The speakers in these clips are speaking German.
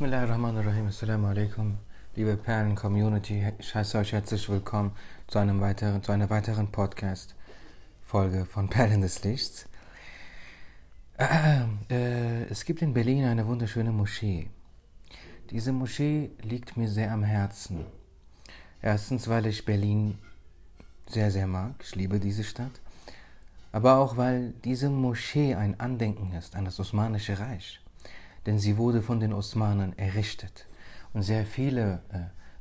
Bismillahirrahmanirrahim. Assalamu alaikum. Liebe Perlen-Community, ich heiße euch herzlich willkommen zu, einem weiteren, zu einer weiteren Podcast-Folge von Perlen des Lichts. Äh, äh, es gibt in Berlin eine wunderschöne Moschee. Diese Moschee liegt mir sehr am Herzen. Erstens, weil ich Berlin sehr, sehr mag. Ich liebe diese Stadt. Aber auch, weil diese Moschee ein Andenken ist an das Osmanische Reich. Denn sie wurde von den Osmanen errichtet. Und sehr viele äh,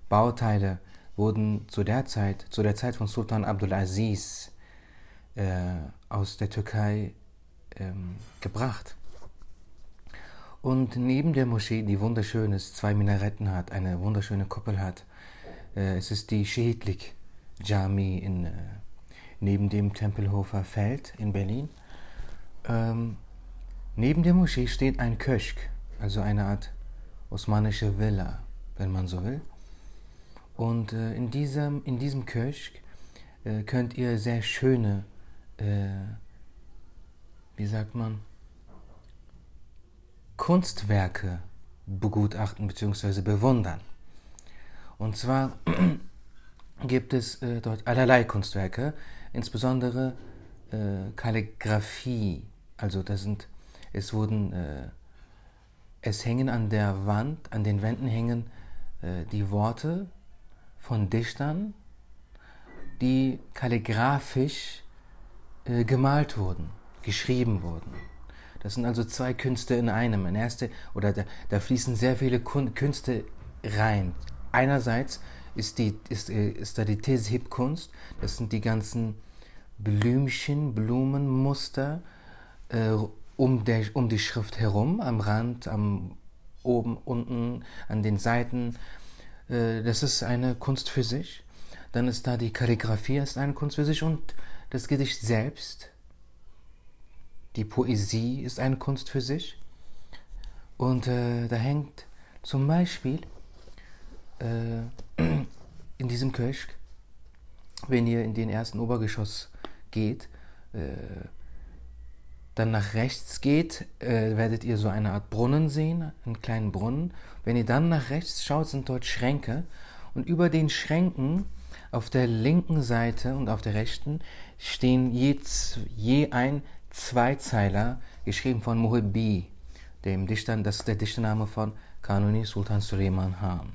Bauteile wurden zu der Zeit, zu der Zeit von Sultan Abdulaziz äh, aus der Türkei ähm, gebracht. Und neben der Moschee, die wunderschön ist, zwei Minaretten hat, eine wunderschöne Kuppel hat, äh, es ist die Schädlik Jami in, äh, neben dem Tempelhofer Feld in Berlin. Ähm, neben der Moschee steht ein Köschk, also eine Art osmanische Villa, wenn man so will. Und äh, in, diesem, in diesem Köschk äh, könnt ihr sehr schöne, äh, wie sagt man, Kunstwerke begutachten bzw. bewundern. Und zwar gibt es äh, dort allerlei Kunstwerke, insbesondere äh, Kalligraphie. Also das sind, es wurden äh, es hängen an der Wand, an den Wänden hängen äh, die Worte von Dichtern, die kalligraphisch äh, gemalt wurden, geschrieben wurden. Das sind also zwei Künste in einem. Ein erste, oder da, da fließen sehr viele Künste rein. Einerseits ist, die, ist, äh, ist da die Teshib-Kunst, das sind die ganzen Blümchen, Blumenmuster, äh, um, der, um die Schrift herum, am Rand, am oben, unten, an den Seiten. Äh, das ist eine Kunst für sich. Dann ist da die Kalligraphie, ist eine Kunst für sich und das Gedicht selbst. Die Poesie ist eine Kunst für sich. Und äh, da hängt zum Beispiel äh, in diesem Köschk, wenn ihr in den ersten Obergeschoss geht, äh, dann nach rechts geht, äh, werdet ihr so eine Art Brunnen sehen, einen kleinen Brunnen. Wenn ihr dann nach rechts schaut, sind dort Schränke. Und über den Schränken auf der linken Seite und auf der rechten stehen je, je ein Zweizeiler, geschrieben von Muhibbi, dem Dichter, das ist der Dichtername von Kanuni Sultan Süleyman Han.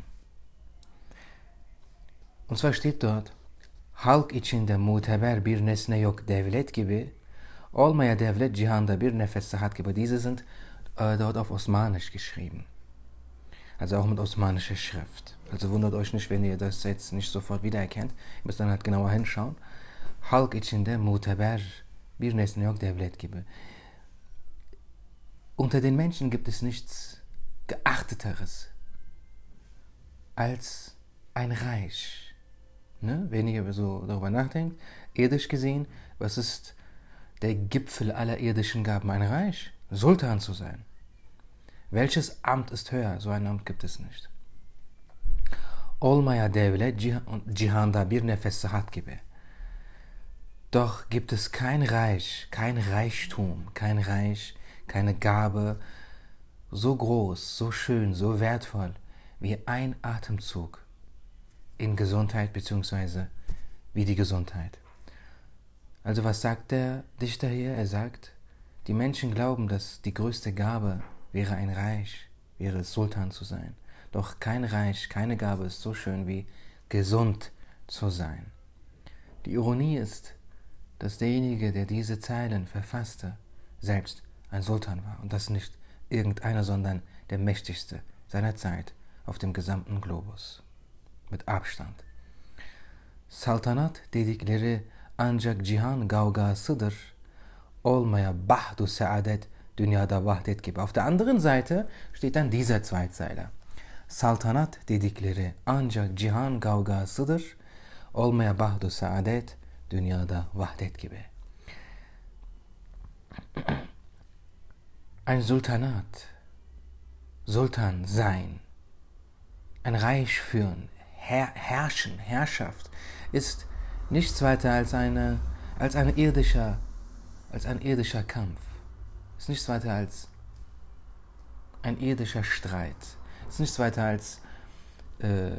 Und zwar steht dort, Halk içinde muteber bir nesne yok devlet gibi Olmaya devlet cihanda bir nefes sahat gibi. Diese sind äh, dort auf Osmanisch geschrieben. Also auch mit osmanischer Schrift. Also wundert euch nicht, wenn ihr das jetzt nicht sofort wiedererkennt. Ihr müsst dann halt genauer hinschauen. Halk içinde muteber bir nesne yok devlet gibi. Unter den Menschen gibt es nichts Geachteteres als ein Reich. Ne? Wenn ihr so darüber nachdenkt, irdisch gesehen, was ist der Gipfel aller irdischen Gaben, ein Reich, Sultan zu sein. Welches Amt ist höher? So ein Amt gibt es nicht. Olmaya devlet cihanda bir nefes sahat gibi. Doch gibt es kein Reich, kein Reichtum, kein Reich, keine Gabe so groß, so schön, so wertvoll wie ein Atemzug in Gesundheit bzw. wie die Gesundheit. Also was sagt der Dichter hier? Er sagt, die Menschen glauben, dass die größte Gabe wäre ein Reich, wäre Sultan zu sein. Doch kein Reich, keine Gabe ist so schön wie gesund zu sein. Die Ironie ist, dass derjenige, der diese Zeilen verfasste, selbst ein Sultan war und das nicht irgendeiner, sondern der mächtigste seiner Zeit auf dem gesamten Globus. Mit Abstand. Saltanat dedikleri Ancak cihan gavgasıdır. Olmaya bahdu saadet dünyada vahdet gibi. Auf der anderen Seite steht dann dieser Zweizeiler. Saltanat dedikleri ancak cihan gavgasıdır. Olmaya bahdu saadet dünyada vahdet gibi. Ein Sultanat, Sultan sein, ein Reich führen, Her herrschen, Herrschaft ist nichts weiter als, eine, als, eine irdischer, als ein irdischer Kampf. Ist nichts weiter als ein irdischer Streit. ist nichts weiter als äh,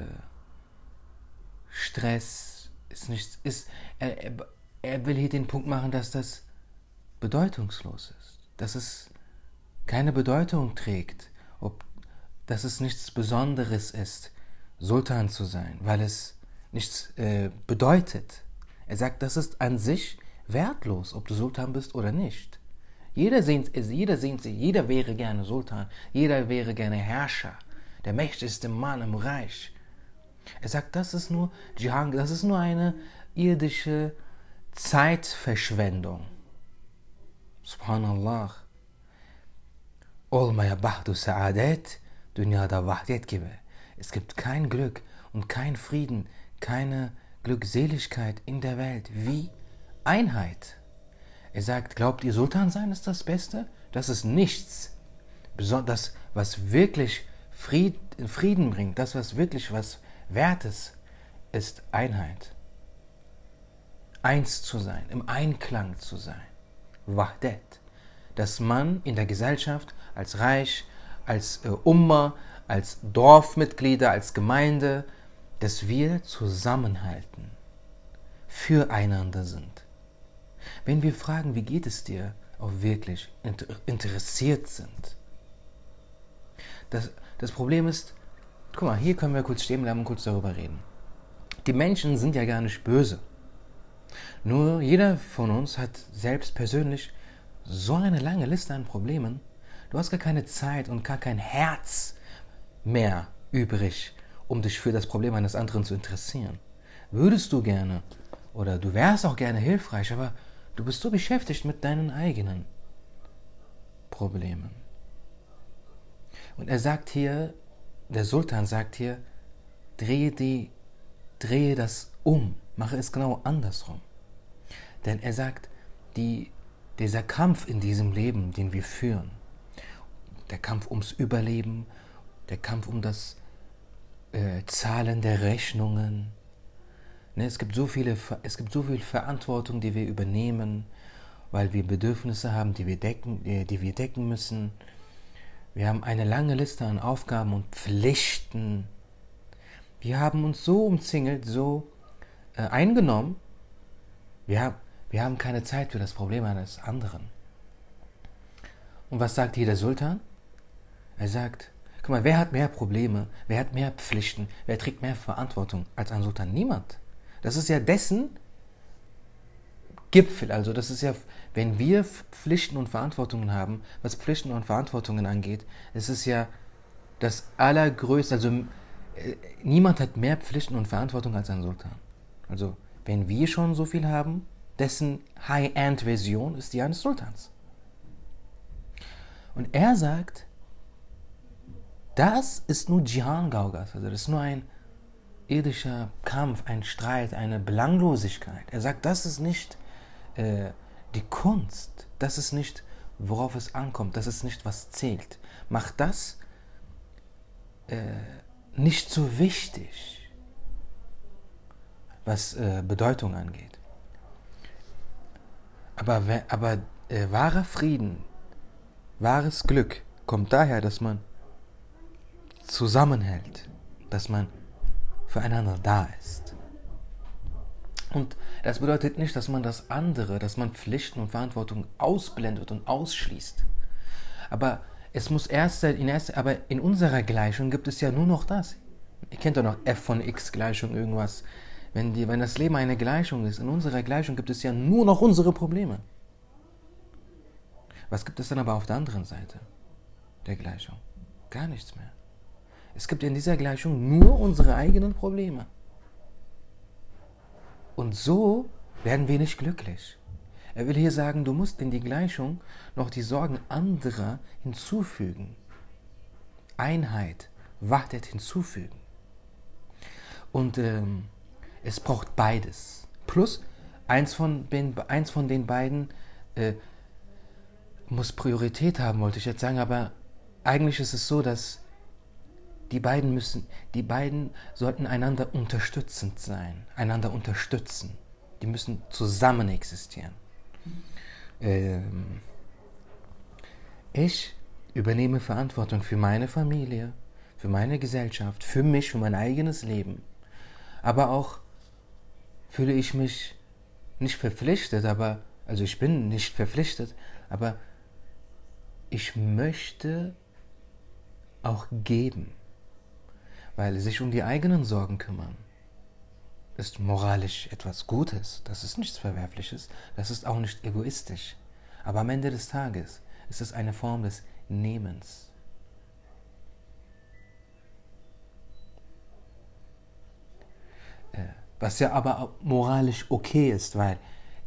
Stress, ist nichts, ist, er, er will hier den Punkt machen, dass das bedeutungslos ist, dass es keine Bedeutung trägt, ob, dass es nichts Besonderes ist, Sultan zu sein, weil es nichts äh, bedeutet. Er sagt, das ist an sich wertlos, ob du Sultan bist oder nicht. Jeder sehnt, jeder sehnt sich, jeder wäre gerne Sultan, jeder wäre gerne Herrscher, der mächtigste Mann im Reich. Er sagt, das ist nur Jihang, das ist nur eine irdische Zeitverschwendung. Subhanallah. Olmaya bahdu saadet, dünyada vahdet gibi. Es gibt kein Glück und kein Frieden, keine Glückseligkeit in der Welt wie Einheit. Er sagt, glaubt ihr, Sultan sein ist das Beste? Das ist nichts. Das, was wirklich Frieden bringt, das, was wirklich was Wertes, ist Einheit. Eins zu sein, im Einklang zu sein. Wahdet. Dass man in der Gesellschaft als Reich, als äh, Umma, als Dorfmitglieder, als Gemeinde, dass wir zusammenhalten, füreinander sind. Wenn wir fragen, wie geht es dir, auch wirklich interessiert sind. Das, das Problem ist, guck mal, hier können wir kurz stehen bleiben und kurz darüber reden. Die Menschen sind ja gar nicht böse. Nur jeder von uns hat selbst persönlich so eine lange Liste an Problemen. Du hast gar keine Zeit und gar kein Herz mehr übrig, um dich für das Problem eines anderen zu interessieren. Würdest du gerne oder du wärst auch gerne hilfreich, aber Du bist so beschäftigt mit deinen eigenen Problemen. Und er sagt hier, der Sultan sagt hier, drehe, die, drehe das um, mache es genau andersrum. Denn er sagt, die, dieser Kampf in diesem Leben, den wir führen, der Kampf ums Überleben, der Kampf um das äh, Zahlen der Rechnungen, Ne, es, gibt so viele, es gibt so viel Verantwortung, die wir übernehmen, weil wir Bedürfnisse haben, die wir decken, die wir decken müssen. Wir haben eine lange Liste an Aufgaben und Pflichten. Wir haben uns so umzingelt, so äh, eingenommen. Wir, wir haben keine Zeit für das Problem eines anderen. Und was sagt hier der Sultan? Er sagt, guck mal, wer hat mehr Probleme, wer hat mehr Pflichten, wer trägt mehr Verantwortung als ein Sultan? Niemand. Das ist ja dessen Gipfel. Also das ist ja, wenn wir Pflichten und Verantwortungen haben, was Pflichten und Verantwortungen angeht, es ist ja das allergrößte. Also äh, niemand hat mehr Pflichten und Verantwortung als ein Sultan. Also wenn wir schon so viel haben, dessen High-End-Version ist die eines Sultans. Und er sagt, das ist nur Jihan Gaugas, also das ist nur ein irdischer Kampf, ein Streit, eine Belanglosigkeit. Er sagt, das ist nicht äh, die Kunst, das ist nicht, worauf es ankommt, das ist nicht, was zählt. Macht das äh, nicht so wichtig, was äh, Bedeutung angeht. Aber, aber äh, wahrer Frieden, wahres Glück kommt daher, dass man zusammenhält, dass man füreinander da ist. Und das bedeutet nicht, dass man das andere, dass man Pflichten und Verantwortung ausblendet und ausschließt. Aber es muss erst in erst, aber in unserer Gleichung gibt es ja nur noch das. Ihr kennt doch noch f von x Gleichung irgendwas. Wenn, die, wenn das Leben eine Gleichung ist, in unserer Gleichung gibt es ja nur noch unsere Probleme. Was gibt es dann aber auf der anderen Seite der Gleichung? Gar nichts mehr. Es gibt in dieser Gleichung nur unsere eigenen Probleme. Und so werden wir nicht glücklich. Er will hier sagen, du musst in die Gleichung noch die Sorgen anderer hinzufügen. Einheit, Wachtet hinzufügen. Und ähm, es braucht beides. Plus, eins von den, eins von den beiden äh, muss Priorität haben, wollte ich jetzt sagen, aber eigentlich ist es so, dass die beiden müssen, die beiden sollten einander unterstützend sein, einander unterstützen. Die müssen zusammen existieren. Ähm, ich übernehme Verantwortung für meine Familie, für meine Gesellschaft, für mich, für mein eigenes Leben. Aber auch fühle ich mich nicht verpflichtet, aber, also ich bin nicht verpflichtet, aber ich möchte auch geben, weil sich um die eigenen Sorgen kümmern ist moralisch etwas Gutes, das ist nichts Verwerfliches, das ist auch nicht egoistisch. Aber am Ende des Tages ist es eine Form des Nehmens. Äh, was ja aber moralisch okay ist, weil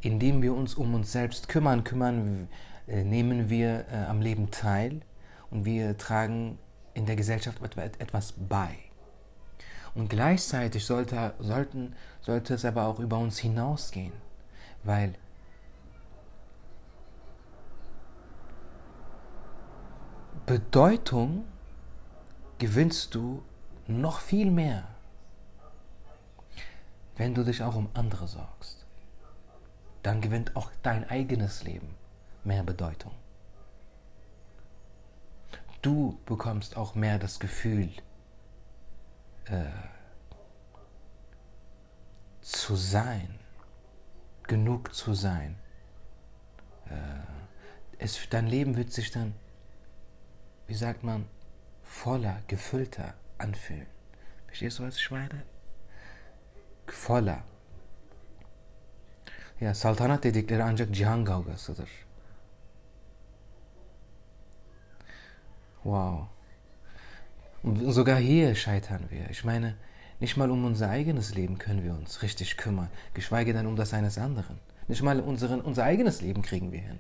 indem wir uns um uns selbst kümmern, kümmern, äh, nehmen wir äh, am Leben teil und wir tragen in der Gesellschaft etwas bei. Und gleichzeitig sollte, sollten, sollte es aber auch über uns hinausgehen, weil Bedeutung gewinnst du noch viel mehr, wenn du dich auch um andere sorgst. Dann gewinnt auch dein eigenes Leben mehr Bedeutung. Du bekommst auch mehr das Gefühl, zu sein, genug zu sein. Äh, es, dein Leben wird sich dann, wie sagt man, voller, gefüllter anfühlen. Verstehst du, was ich meine? Voller. Ya saltanat dedikleri ancak cihan kavgasıdır. Wow. Und sogar hier scheitern wir. Ich meine, nicht mal um unser eigenes Leben können wir uns richtig kümmern, geschweige denn um das eines anderen. Nicht mal unseren, unser eigenes Leben kriegen wir hin.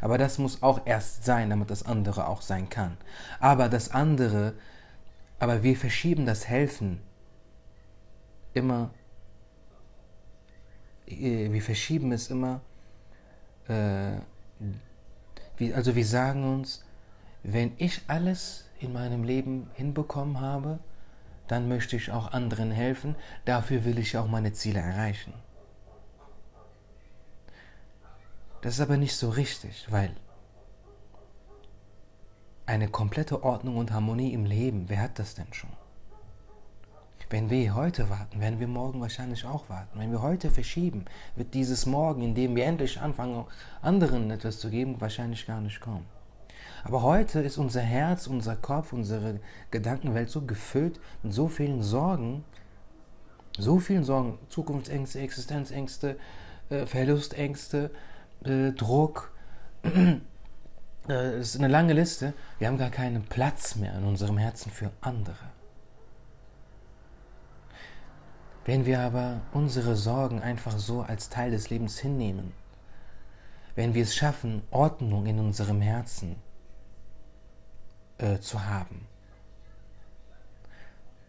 Aber das muss auch erst sein, damit das andere auch sein kann. Aber das andere, aber wir verschieben das Helfen immer, äh, wir verschieben es immer, äh, also wir sagen uns, wenn ich alles in meinem Leben hinbekommen habe, dann möchte ich auch anderen helfen. Dafür will ich auch meine Ziele erreichen. Das ist aber nicht so richtig, weil eine komplette Ordnung und Harmonie im Leben, wer hat das denn schon? Wenn wir heute warten, werden wir morgen wahrscheinlich auch warten. Wenn wir heute verschieben, wird dieses Morgen, in dem wir endlich anfangen, anderen etwas zu geben, wahrscheinlich gar nicht kommen. Aber heute ist unser Herz, unser Kopf, unsere Gedankenwelt so gefüllt mit so vielen Sorgen, so vielen Sorgen, Zukunftsängste, Existenzängste, äh, Verlustängste, äh, Druck. Es ist eine lange Liste. Wir haben gar keinen Platz mehr in unserem Herzen für andere. Wenn wir aber unsere Sorgen einfach so als Teil des Lebens hinnehmen, wenn wir es schaffen, Ordnung in unserem Herzen äh, zu haben.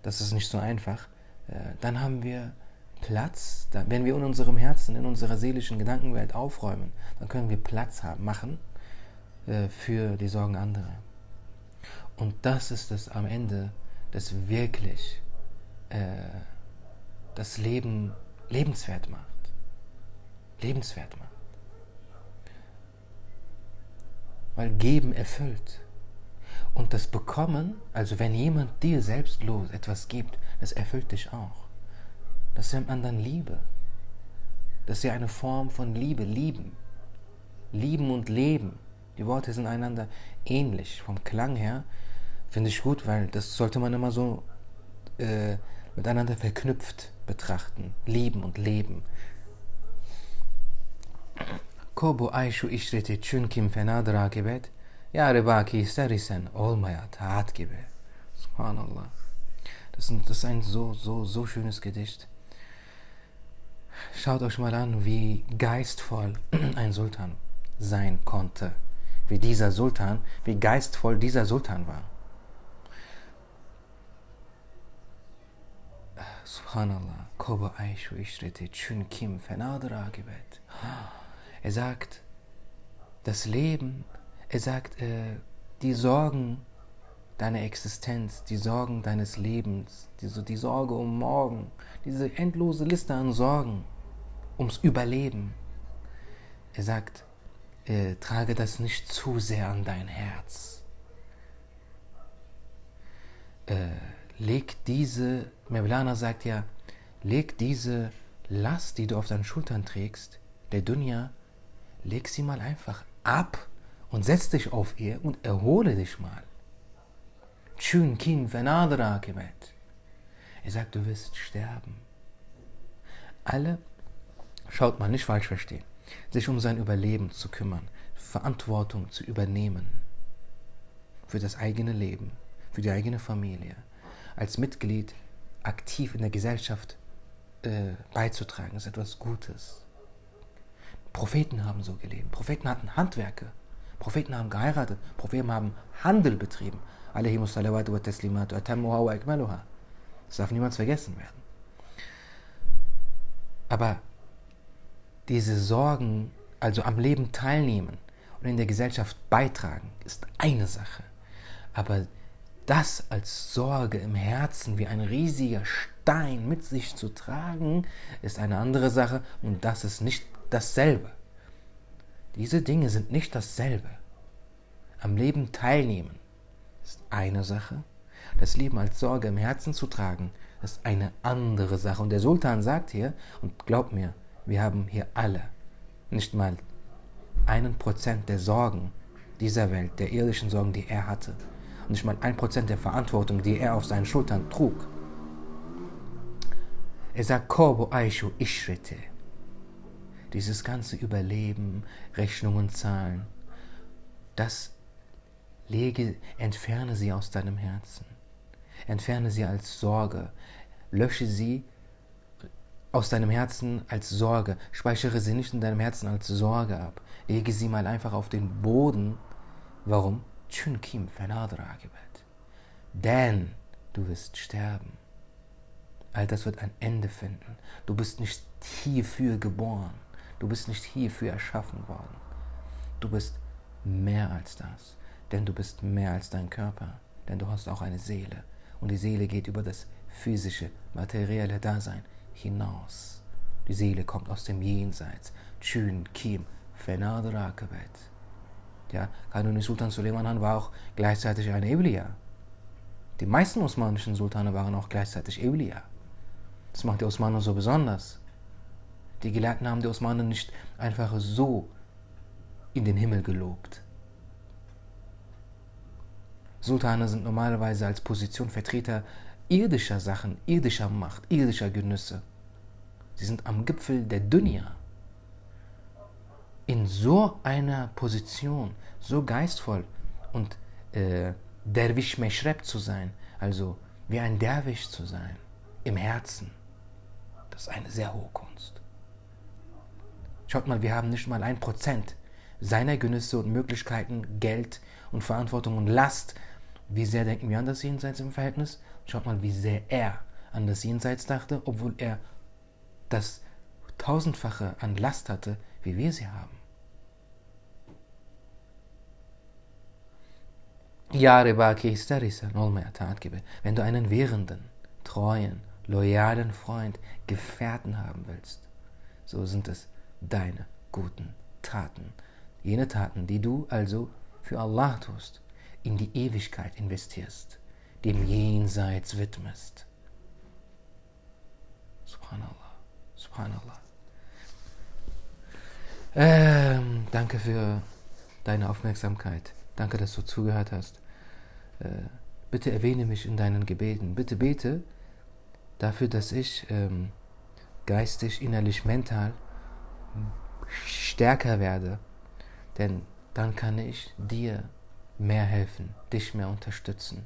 Das ist nicht so einfach. Äh, dann haben wir Platz, dann, wenn wir in unserem Herzen, in unserer seelischen Gedankenwelt aufräumen, dann können wir Platz haben, machen äh, für die Sorgen anderer. Und das ist es am Ende, das wirklich äh, das Leben lebenswert macht. Lebenswert macht. Weil Geben erfüllt. Und das Bekommen, also wenn jemand dir selbstlos etwas gibt, das erfüllt dich auch. Das nennt man dann Liebe. Das ist ja eine Form von Liebe, lieben. Lieben und leben. Die Worte sind einander ähnlich. Vom Klang her finde ich gut, weil das sollte man immer so äh, miteinander verknüpft betrachten. Lieben und leben. Kobo Aishu işreti çünkü fenadır akibet. Yar baki ister isen olmaya taat gibi. Subhanallah. Das ist, ein so, so, so schönes Gedicht. Schaut euch mal an, wie geistvoll ein Sultan sein konnte. Wie dieser Sultan, wie geistvoll dieser Sultan war. Subhanallah. Koba Aishu Ishreti Chun Kim Fenadır Akibet. Er sagt, das Leben er sagt, äh, die Sorgen deiner Existenz, die Sorgen deines Lebens, die, die Sorge um morgen, diese endlose Liste an Sorgen ums Überleben. Er sagt, äh, trage das nicht zu sehr an dein Herz. äh, leg diese, Mevlana sagt ja, leg diese Last, die du auf deinen Schultern trägst, der Dunja, leg sie mal einfach ab und setz dich auf ihr und erhole dich mal. Chun kin venadra kibet. Er sagt, du wirst sterben. Alle, schaut mal, nicht falsch verstehen, sich um sein Überleben zu kümmern, Verantwortung zu übernehmen für das eigene Leben, für die eigene Familie, als Mitglied aktiv in der Gesellschaft äh, beizutragen, ist etwas Gutes. Propheten haben so gelebt. Propheten hatten Handwerke. Propheten haben geheiratet. Propheten haben Handel betrieben. Das darf niemals vergessen werden. Aber diese Sorgen, also am Leben teilnehmen und in der Gesellschaft beitragen, ist eine Sache. Aber das als Sorge im Herzen wie ein riesiger Stein mit sich zu tragen, ist eine andere Sache und das ist nicht dasselbe. Diese Dinge sind nicht dasselbe. Am Leben teilnehmen ist eine Sache. Das Leben als Sorge im Herzen zu tragen, ist eine andere Sache. Und der Sultan sagt hier, und glaubt mir, wir haben hier alle nicht mal einen Prozent der Sorgen dieser Welt, der irdischen Sorgen, die er hatte nicht mal ein Prozent der Verantwortung, die er auf seinen Schultern trug. Er sagt, Korbo Aishu Ishrete. Dieses ganze Überleben, Rechnungen zahlen, das lege, entferne sie aus deinem Herzen. Entferne sie als Sorge. Lösche sie aus deinem Herzen als Sorge. Speichere sie nicht in deinem Herzen als Sorge ab. Lege sie mal einfach auf den Boden. Warum? Çünkü. Denn du wirst sterben. All das wird ein Ende finden. Du bist nicht hierfür geboren. Du bist nicht hierfür erschaffen worden. Du bist mehr als das. Denn du bist mehr als dein Körper. Denn du hast auch eine Seele. Und die Seele geht über das physische, materielle Dasein hinaus. Die Seele kommt aus dem Jenseits. Chün, Kim, Fenadır akibet. Ja, Kanuni Sultan Suleiman war auch gleichzeitig ein Evliya. Die meisten osmanischen Sultane waren auch gleichzeitig Evliya. Das macht die Osmanen so besonders. Die Gelehrten haben die Osmanen nicht einfach so in den Himmel gelobt. Sultane sind normalerweise als Position Vertreter irdischer Sachen, irdischer Macht, irdischer Genüsse. Sie sind am Gipfel der Dunya in so einer Position, so geistvoll und äh, Derwisch Meschreb zu sein, also wie ein Derwisch zu sein, im Herzen, das ist eine sehr hohe Kunst. Schaut mal, wir haben nicht mal ein Prozent seiner Genüsse und Möglichkeiten, Geld und Verantwortung und Last. Wie sehr denken wir an das Jenseits im Verhältnis? Schaut mal, wie sehr er an das Jenseits dachte, obwohl er das tausendfache an Last hatte, wie wir sie haben. Wenn du einen währenden, treuen, loyalen Freund, Gefährten haben willst, so sind es deine guten Taten. Jene Taten, die du also für Allah tust, in die Ewigkeit investierst, dem Jenseits widmest. Subhanallah, Subhanallah. Ähm, danke für deine Aufmerksamkeit. Danke, dass du zugehört hast. Äh, bitte erwähne mich in deinen Gebeten. Bitte bete dafür, dass ich ähm, geistig, innerlich, mental stärker werde. Denn dann kann ich dir mehr helfen, dich mehr unterstützen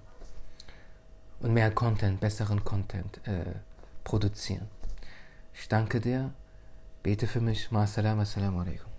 und mehr Content, besseren Content äh, produzieren. Ich danke dir. Bete für mich. Ma salam, assalamu alaikum.